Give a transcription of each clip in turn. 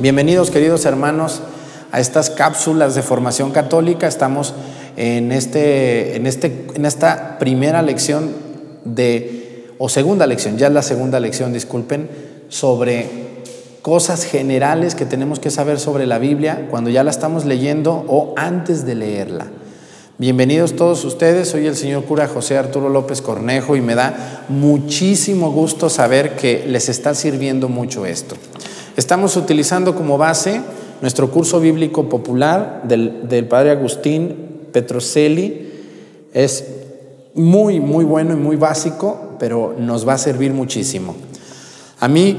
Bienvenidos queridos hermanos a estas cápsulas de formación católica. Estamos en, este, en, este, en esta primera lección de, o segunda lección, ya es la segunda lección, disculpen, sobre cosas generales que tenemos que saber sobre la Biblia cuando ya la estamos leyendo o antes de leerla. Bienvenidos todos ustedes, soy el señor cura José Arturo López Cornejo y me da muchísimo gusto saber que les está sirviendo mucho esto. Estamos utilizando como base nuestro curso bíblico popular del, padre Agustín Petrocelli. Es muy, muy bueno y muy básico, pero nos va a servir muchísimo. A mí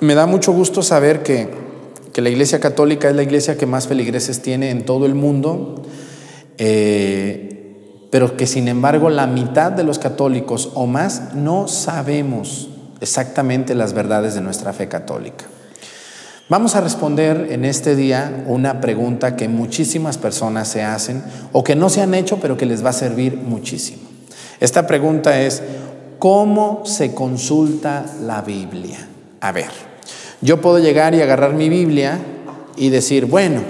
me da mucho gusto saber que, que la Iglesia Católica es la iglesia que más feligreses tiene en todo el mundo, eh, pero que sin embargo la mitad de los católicos o más no sabemos exactamente las verdades de nuestra fe católica. Vamos a responder en este día una pregunta que muchísimas personas se hacen o que no se han hecho, pero que les va a servir muchísimo. Esta pregunta es, ¿cómo se consulta la Biblia? A ver, yo puedo llegar y agarrar mi Biblia y decir, bueno,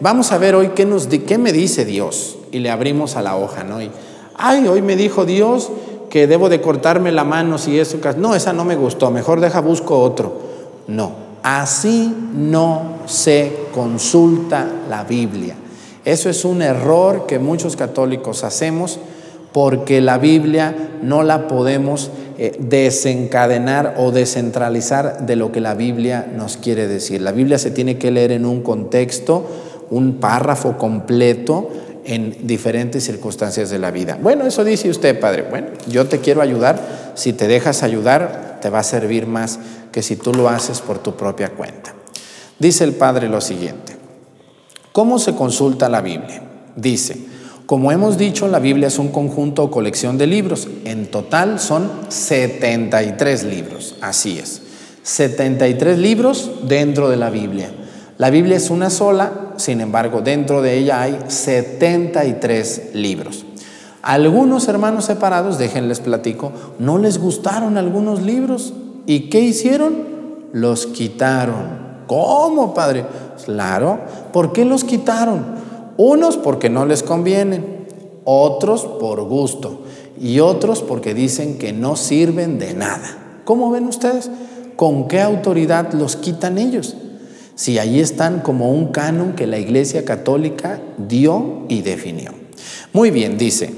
vamos a ver hoy qué, nos, qué me dice Dios. Y le abrimos a la hoja, ¿no? Y, ay, hoy me dijo Dios que debo de cortarme la mano si eso. No, esa no me gustó, mejor deja busco otro. No, Así no se consulta la Biblia. Eso es un error que muchos católicos hacemos porque la Biblia no la podemos eh, desencadenar o descentralizar de lo que la Biblia nos quiere decir. La Biblia se tiene que leer en un contexto, un párrafo completo en diferentes circunstancias de la vida. Bueno, eso dice usted, Padre. Bueno, yo te quiero ayudar. Si te dejas ayudar, te va a servir más que si tú lo haces por tu propia cuenta. Dice el Padre lo siguiente. ¿Cómo se consulta la Biblia? Dice, como hemos dicho, la Biblia es un conjunto o colección de libros. En total son 73 libros. Así es. 73 libros dentro de la Biblia. La Biblia es una sola, sin embargo, dentro de ella hay 73 libros. Algunos hermanos separados, déjenles platico, no les gustaron algunos libros ¿Y qué hicieron? Los quitaron. ¿Cómo, Padre? Claro. ¿Por qué los quitaron? Unos porque no les convienen, otros por gusto y otros porque dicen que no sirven de nada. ¿Cómo ven ustedes? ¿Con qué autoridad los quitan ellos? Si ahí están como un canon que la Iglesia Católica dio y definió. Muy bien, dice,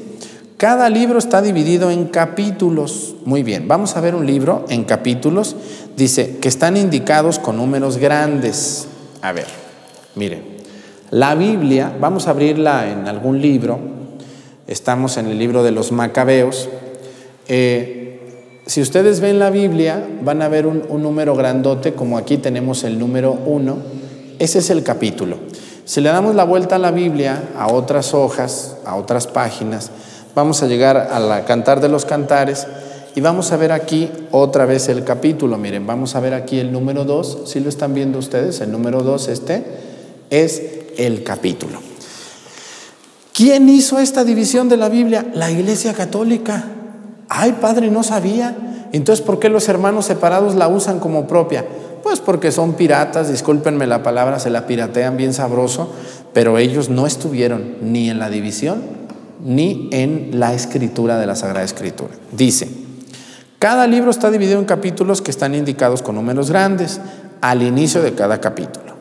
cada libro está dividido en capítulos. Muy bien, vamos a ver un libro en capítulos. Dice que están indicados con números grandes. A ver, miren, la Biblia, vamos a abrirla en algún libro. Estamos en el libro de los Macabeos. Eh, si ustedes ven la Biblia, van a ver un, número grandote, como aquí tenemos el número uno. Ese es el capítulo. Si le damos la vuelta a la Biblia, a otras hojas, a otras páginas, Vamos a llegar a la Cantar de los Cantares y vamos a ver aquí otra vez el capítulo. Miren, vamos a ver aquí el número 2. Si lo están viendo ustedes, el número 2 este es el capítulo. ¿Quién hizo esta división de la Biblia? La Iglesia Católica. Ay, padre, no sabía. Entonces, ¿por qué los hermanos separados la usan como propia? Pues porque son piratas, discúlpenme la palabra, se la piratean bien sabroso, pero ellos no estuvieron ni en la división ni en la escritura de la Sagrada Escritura. Dice, cada libro está dividido en capítulos que están indicados con números grandes al inicio de cada capítulo.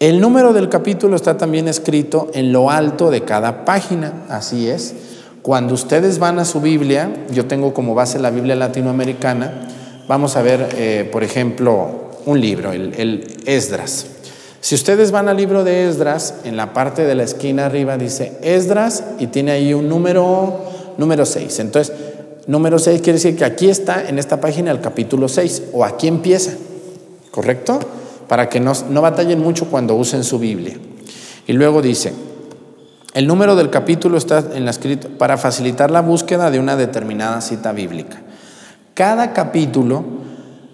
El número del capítulo está también escrito en lo alto de cada página, así es. Cuando ustedes van a su Biblia, yo tengo como base la Biblia latinoamericana, vamos a ver, eh, por ejemplo, un libro, el, Esdras. Si ustedes van al libro de Esdras, en la parte de la esquina arriba dice Esdras y tiene ahí un número, número 6. Entonces, número 6 quiere decir que aquí está en esta página el capítulo 6 o aquí empieza, ¿correcto? Para que no, no batallen mucho cuando usen su Biblia. Y luego dice, el número del capítulo está en la escrito para facilitar la búsqueda de una determinada cita bíblica. Cada capítulo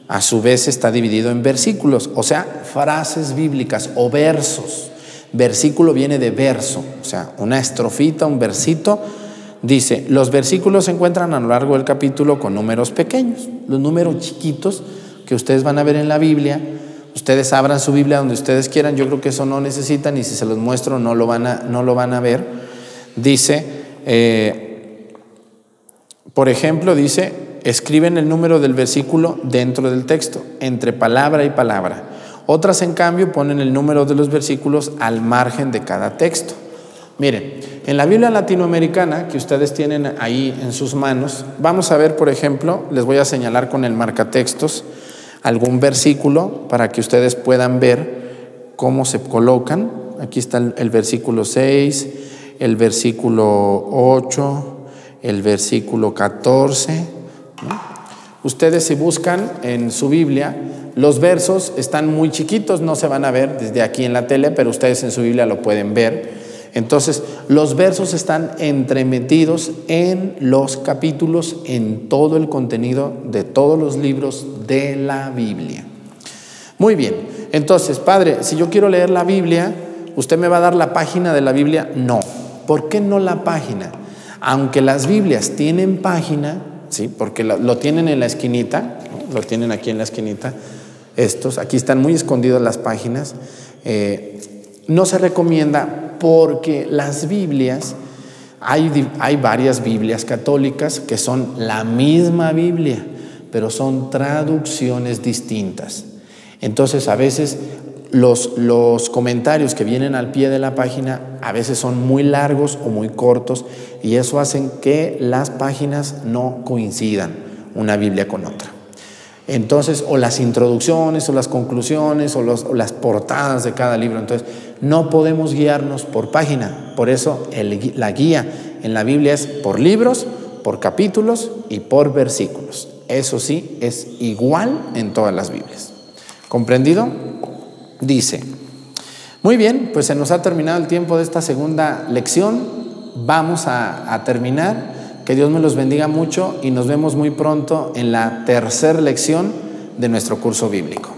a su vez está dividido en versículos, o sea, frases bíblicas o versos. Versículo viene de verso, o sea, una estrofita, un versito. Dice, los versículos se encuentran a lo largo del capítulo con números pequeños, los números chiquitos que ustedes van a ver en la Biblia, Ustedes abran su Biblia donde ustedes quieran, yo creo que eso no necesitan y si se los muestro no lo van a, no lo van a ver. Dice, eh, por ejemplo, dice, escriben el número del versículo dentro del texto, entre palabra y palabra. Otras, en cambio, ponen el número de los versículos al margen de cada texto. Miren, en la Biblia latinoamericana que ustedes tienen ahí en sus manos, vamos a ver, por ejemplo, les voy a señalar con el marcatextos algún versículo para que ustedes puedan ver cómo se colocan. Aquí está el, versículo 6, el versículo 8, el versículo 14. Ustedes si buscan en su Biblia, los versos están muy chiquitos, no se van a ver desde aquí en la tele, pero ustedes en su Biblia lo pueden ver. Entonces, los versos están entremetidos en los capítulos, en todo el contenido de todos los libros de la Biblia. Muy bien, entonces, Padre, si yo quiero leer la Biblia, ¿usted me va a dar la página de la Biblia? No. ¿Por qué no la página? Aunque las Biblias tienen página, ¿sí? porque lo, tienen en la esquinita, lo tienen aquí en la esquinita, estos, aquí están muy escondidas las páginas, eh, no se recomienda porque las Biblias, hay, hay varias Biblias católicas que son la misma Biblia, pero son traducciones distintas. Entonces a veces los, los, comentarios que vienen al pie de la página a veces son muy largos o muy cortos y eso hace que las páginas no coincidan una Biblia con otra. Entonces, o las introducciones, o las conclusiones, o, o las portadas de cada libro. Entonces, no podemos guiarnos por página. Por eso la guía en la Biblia es por libros, por capítulos y por versículos. Eso sí, es igual en todas las Biblias. ¿Comprendido? Dice, muy bien, pues se nos ha terminado el tiempo de esta segunda lección. Vamos a, a terminar. Que Dios me los bendiga mucho y nos vemos muy pronto en la tercera lección de nuestro curso bíblico.